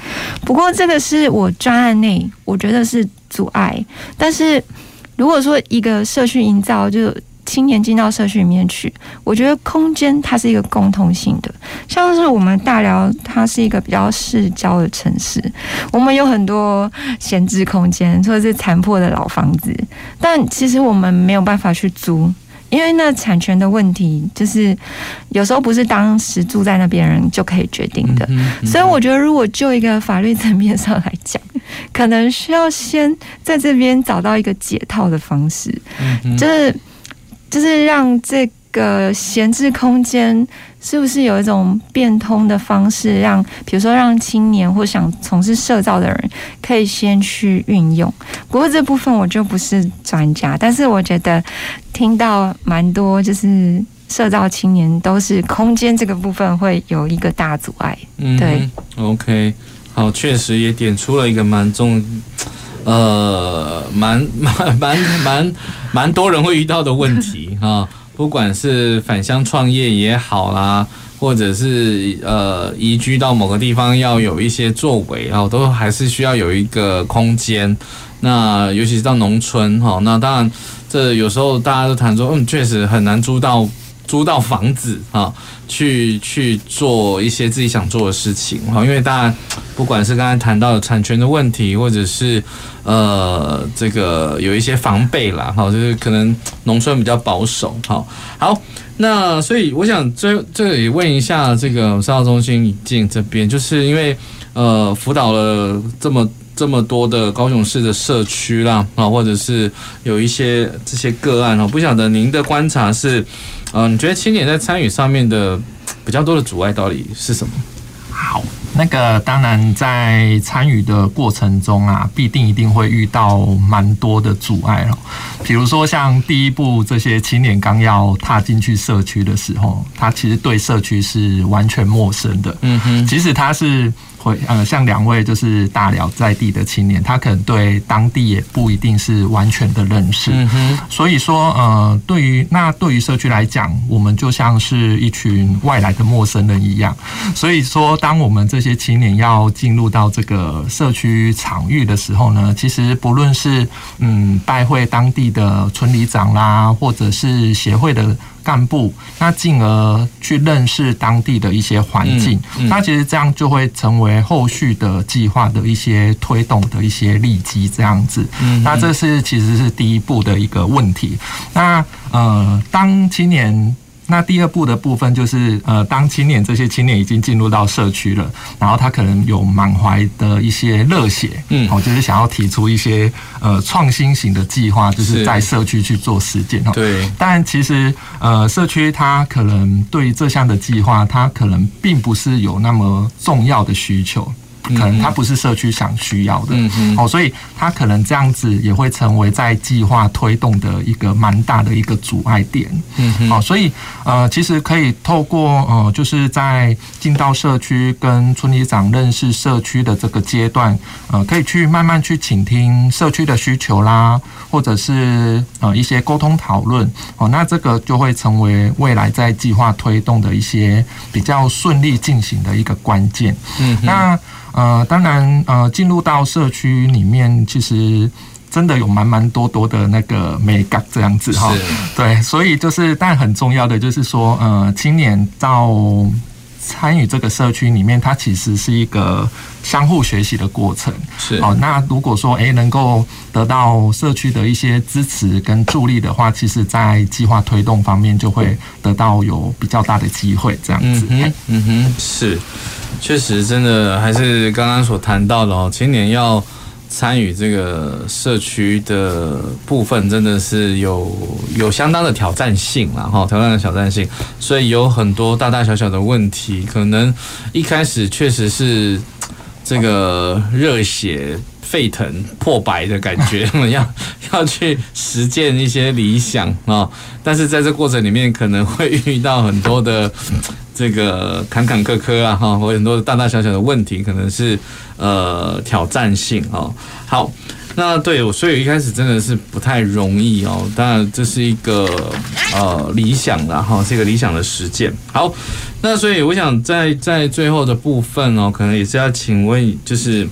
不过这个是我专案内我觉得是阻碍，但是如果说一个社区营造就。青年进到社区里面去，我觉得空间它是一个共通性的，像是我们大寮，它是一个比较市郊的城市，我们有很多闲置空间或者是残破的老房子，但其实我们没有办法去租，因为那产权的问题，就是有时候不是当时住在那边人就可以决定的，所以我觉得如果就一个法律层面上来讲，可能需要先在这边找到一个解套的方式，就是。就是让这个闲置空间是不是有一种变通的方式，让比如说让青年或想从事社造的人可以先去运用。不过这部分我就不是专家，但是我觉得听到蛮多就是社造青年都是空间这个部分会有一个大阻碍。嗯，对，OK，好，确实也点出了一个蛮重，呃，蛮蛮蛮蛮蛮多人会遇到的问题哈，不管是返乡创业也好啦。或者是呃移居到某个地方要有一些作为，然后都还是需要有一个空间。那尤其是到农村哈，那当然这有时候大家都谈说，嗯，确实很难租到租到房子啊，去去做一些自己想做的事情哈。因为大家不管是刚才谈到的产权的问题，或者是呃这个有一些防备啦，哈，就是可能农村比较保守，好，好。那所以我想这这里问一下这个社造中心引进这边，就是因为呃辅导了这么这么多的高雄市的社区啦啊，或者是有一些这些个案哦，不晓得您的观察是，嗯、呃，你觉得青年在参与上面的比较多的阻碍到底是什么？好。那个当然，在参与的过程中啊，必定一定会遇到蛮多的阻碍哦。比如说，像第一步，这些青年刚要踏进去社区的时候，他其实对社区是完全陌生的。嗯哼，即使他是。会呃，像两位就是大寮在地的青年，他可能对当地也不一定是完全的认识。嗯哼，所以说呃，对于那对于社区来讲，我们就像是一群外来的陌生人一样。所以说，当我们这些青年要进入到这个社区场域的时候呢，其实不论是嗯拜会当地的村里长啦，或者是协会的。干部，那进而去认识当地的一些环境，嗯嗯、那其实这样就会成为后续的计划的一些推动的一些利基，这样子。嗯、那这是其实是第一步的一个问题。那呃，当今年。那第二步的部分就是，呃，当青年这些青年已经进入到社区了，然后他可能有满怀的一些热血，嗯，哦，就是想要提出一些呃创新型的计划，就是在社区去做实践哦。对。但其实呃，社区他可能对这项的计划，他可能并不是有那么重要的需求。可能他不是社区想需要的，嗯嗯，哦，所以他可能这样子也会成为在计划推动的一个蛮大的一个阻碍点，嗯嗯，哦，所以呃，其实可以透过呃，就是在进到社区跟村里长认识社区的这个阶段，呃，可以去慢慢去倾听社区的需求啦，或者是呃一些沟通讨论，哦，那这个就会成为未来在计划推动的一些比较顺利进行的一个关键，嗯，那。呃，当然，呃，进入到社区里面，其实真的有蛮蛮多多的那个美感这样子哈。对，所以就是，但很重要的就是说，呃，青年到参与这个社区里面，它其实是一个相互学习的过程。是。哦，那如果说，诶，能够得到社区的一些支持跟助力的话，其实在计划推动方面就会得到有比较大的机会这样子。嗯哼，嗯哼，是。确实，真的还是刚刚所谈到的哦，青年要参与这个社区的部分，真的是有有相当的挑战性了哈，挑战的挑战性，所以有很多大大小小的问题，可能一开始确实是这个热血沸腾、破百的感觉，要要去实践一些理想啊，但是在这过程里面，可能会遇到很多的。这个坎坎坷坷啊，哈，或很多大大小小的问题，可能是呃挑战性哦。好，那对，所以一开始真的是不太容易哦。当然，这是一个呃理想的哈，是一个理想的实践。好，那所以我想在在最后的部分哦，可能也是要请问，就是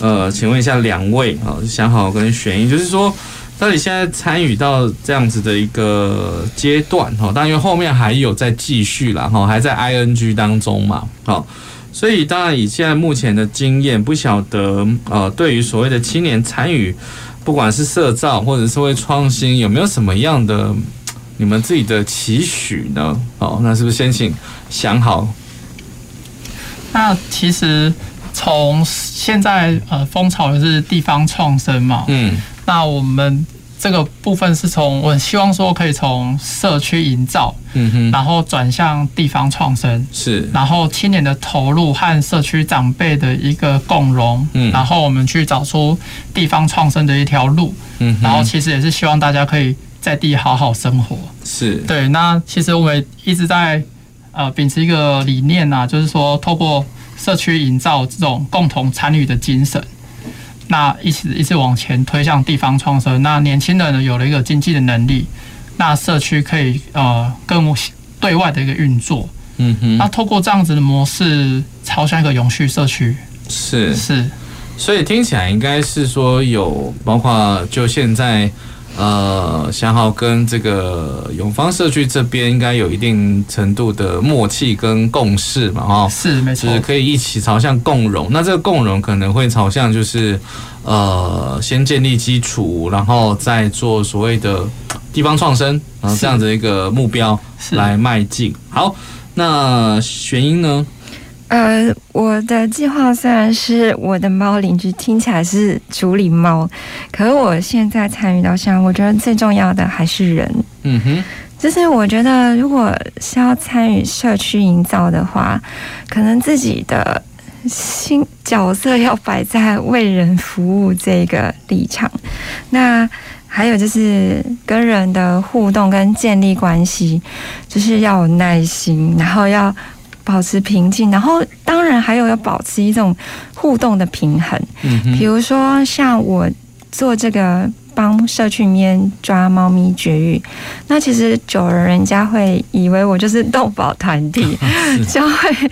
呃，请问一下两位啊，想好跟选一，就是说。到底现在参与到这样子的一个阶段哈，当然因为后面还有在继续啦哈，还在 ing 当中嘛，好，所以当然以现在目前的经验，不晓得呃，对于所谓的青年参与，不管是社造或者社会创新，有没有什么样的你们自己的期许呢？哦，那是不是先请想好？那其实从现在呃风潮的是地方创生嘛，嗯。那我们这个部分是从我希望说可以从社区营造，嗯哼，然后转向地方创生，是，然后青年的投入和社区长辈的一个共融，嗯，然后我们去找出地方创生的一条路，嗯，然后其实也是希望大家可以在地好好生活。是。对。那其实我们一直在呃秉持一个理念呐、啊，就是说透过社区营造这种共同参与的精神，那一直一直往前推向地方创生。那年轻人呢有了一个经济的能力，那社区可以呃更对外的一个运作。嗯哼。那透过这样子的模式，朝向一个永续社区。是是。所以听起来应该是说有包括就现在。呃，想好跟这个永芳社区这边应该有一定程度的默契跟共识嘛，哈，是没错，就是可以一起朝向共融。那这个共融可能会朝向就是呃，先建立基础，然后再做所谓的地方创生，然后这样的一个目标来迈进。好，那玄英呢？呃，我的计划虽然是我的猫邻居，听起来是处理猫，可是我现在参与到现在，我觉得最重要的还是人。嗯哼，就是我觉得如果是要参与社区营造的话，可能自己的新角色要摆在为人服务这个立场。那还有就是跟人的互动跟建立关系，就是要有耐心，然后要。保持平静，然后当然还有要保持一种互动的平衡。嗯，比如说像我做这个帮社区里面抓猫咪绝育，那其实久了人家会以为我就是动保团体，就会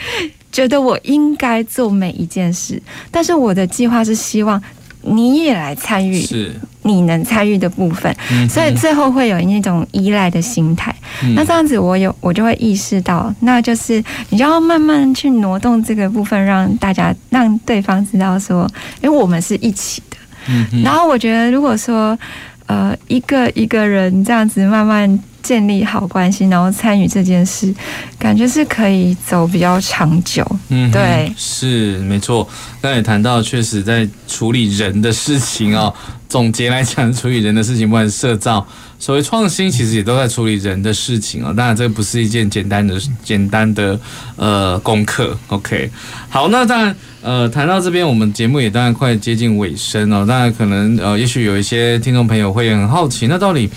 觉得我应该做每一件事。但是我的计划是希望。你也来参与，是你能参与的部分，所以最后会有那种依赖的心态。那这样子，我有我就会意识到，那就是你就要慢慢去挪动这个部分，让大家让对方知道说，因为我们是一起的。然后我觉得，如果说呃一个一个人这样子慢慢。建立好关系，然后参与这件事，感觉是可以走比较长久。嗯，对，是没错。刚才也谈到，确实在处理人的事情哦。总结来讲，处理人的事情，不管是社造，所谓创新，其实也都在处理人的事情哦。当然，这不是一件简单的、简单的呃功课。OK，好，那当然呃，谈到这边，我们节目也当然快接近尾声哦。当然，可能呃，也许有一些听众朋友会很好奇，那到底。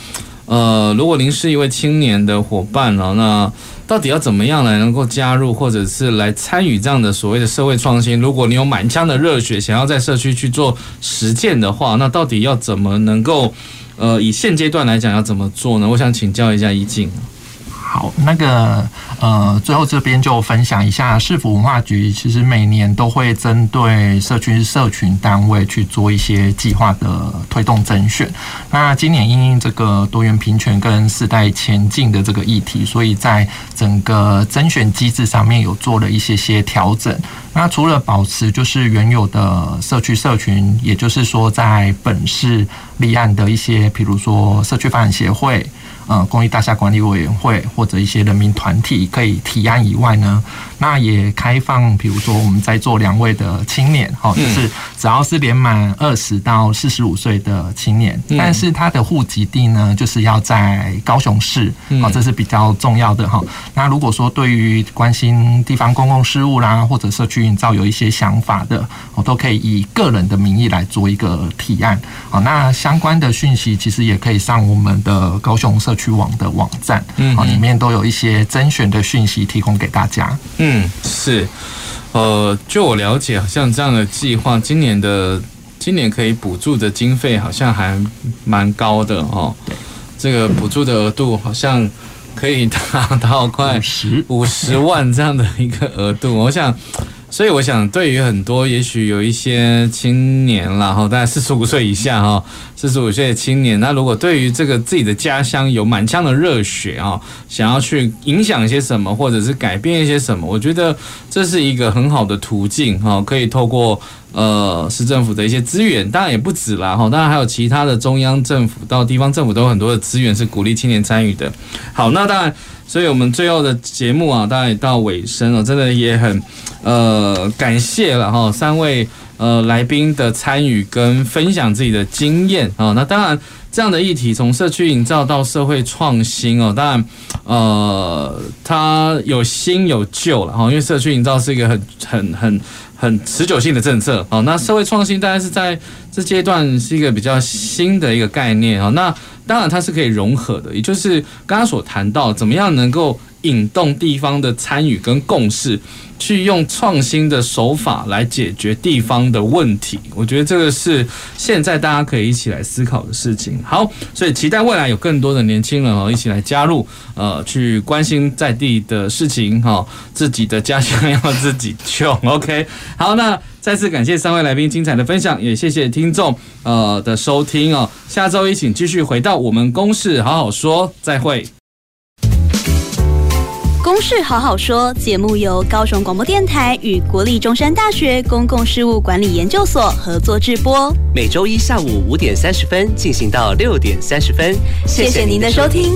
呃，如果您是一位青年的伙伴呢，那到底要怎么样来能够加入，或者是来参与这样的所谓的社会创新？如果你有满腔的热血，想要在社区去做实践的话，那到底要怎么能够，呃，以现阶段来讲要怎么做呢？我想请教一下一静。好，那个呃，最后这边就分享一下，市府文化局其实每年都会针对社区社群单位去做一些计划的推动甄选。那今年因应这个多元平权跟世代前进的这个议题，所以在整个甄选机制上面有做了一些些调整。那除了保持就是原有的社区社群，也就是说在本市立案的一些，比如说社区发展协会。呃，公益大厦管理委员会或者一些人民团体可以提案以外呢，那也开放，比如说我们在座两位的青年，哈，就是只要是年满二十到四十五岁的青年，但是他的户籍地呢，就是要在高雄市，哦，这是比较重要的哈。那如果说对于关心地方公共事务啦，或者社区营造有一些想法的，我都可以以个人的名义来做一个提案。好，那相关的讯息其实也可以上我们的高雄社区网的网站，嗯，里面都有一些甄选的讯息提供给大家。嗯，是，呃，就我了解，好像这样的计划，今年的今年可以补助的经费好像还蛮高的哦。这个补助的额度好像可以达到快十五十万这样的一个额度，我想。所以我想，对于很多也许有一些青年啦，哈，大概四十五岁以下哈，四十五岁的青年，那如果对于这个自己的家乡有满腔的热血啊，想要去影响一些什么，或者是改变一些什么，我觉得这是一个很好的途径哈，可以透过呃市政府的一些资源，当然也不止啦哈，当然还有其他的中央政府到地方政府都有很多的资源是鼓励青年参与的。好，那当然。所以，我们最后的节目啊，大概到尾声了，真的也很呃感谢了哈三位呃来宾的参与跟分享自己的经验啊。那当然，这样的议题从社区营造到社会创新哦，当然呃它有新有旧了哈，因为社区营造是一个很很很很持久性的政策。好，那社会创新大概是在这阶段是一个比较新的一个概念啊。那当然它是可以融合的，也就是刚刚所谈到怎么样能够引动地方的参与跟共识。去用创新的手法来解决地方的问题，我觉得这个是现在大家可以一起来思考的事情。好，所以期待未来有更多的年轻人哦一起来加入，呃，去关心在地的事情哈，自己的家乡要自己救。OK，好，那再次感谢三位来宾精彩的分享，也谢谢听众呃的收听哦。下周一请继续回到我们公事好好说，再会。公事好好说节目由高雄广播电台与国立中山大学公共事务管理研究所合作制播，每周一下午五点三十分进行到六点三十分。谢谢您的收听。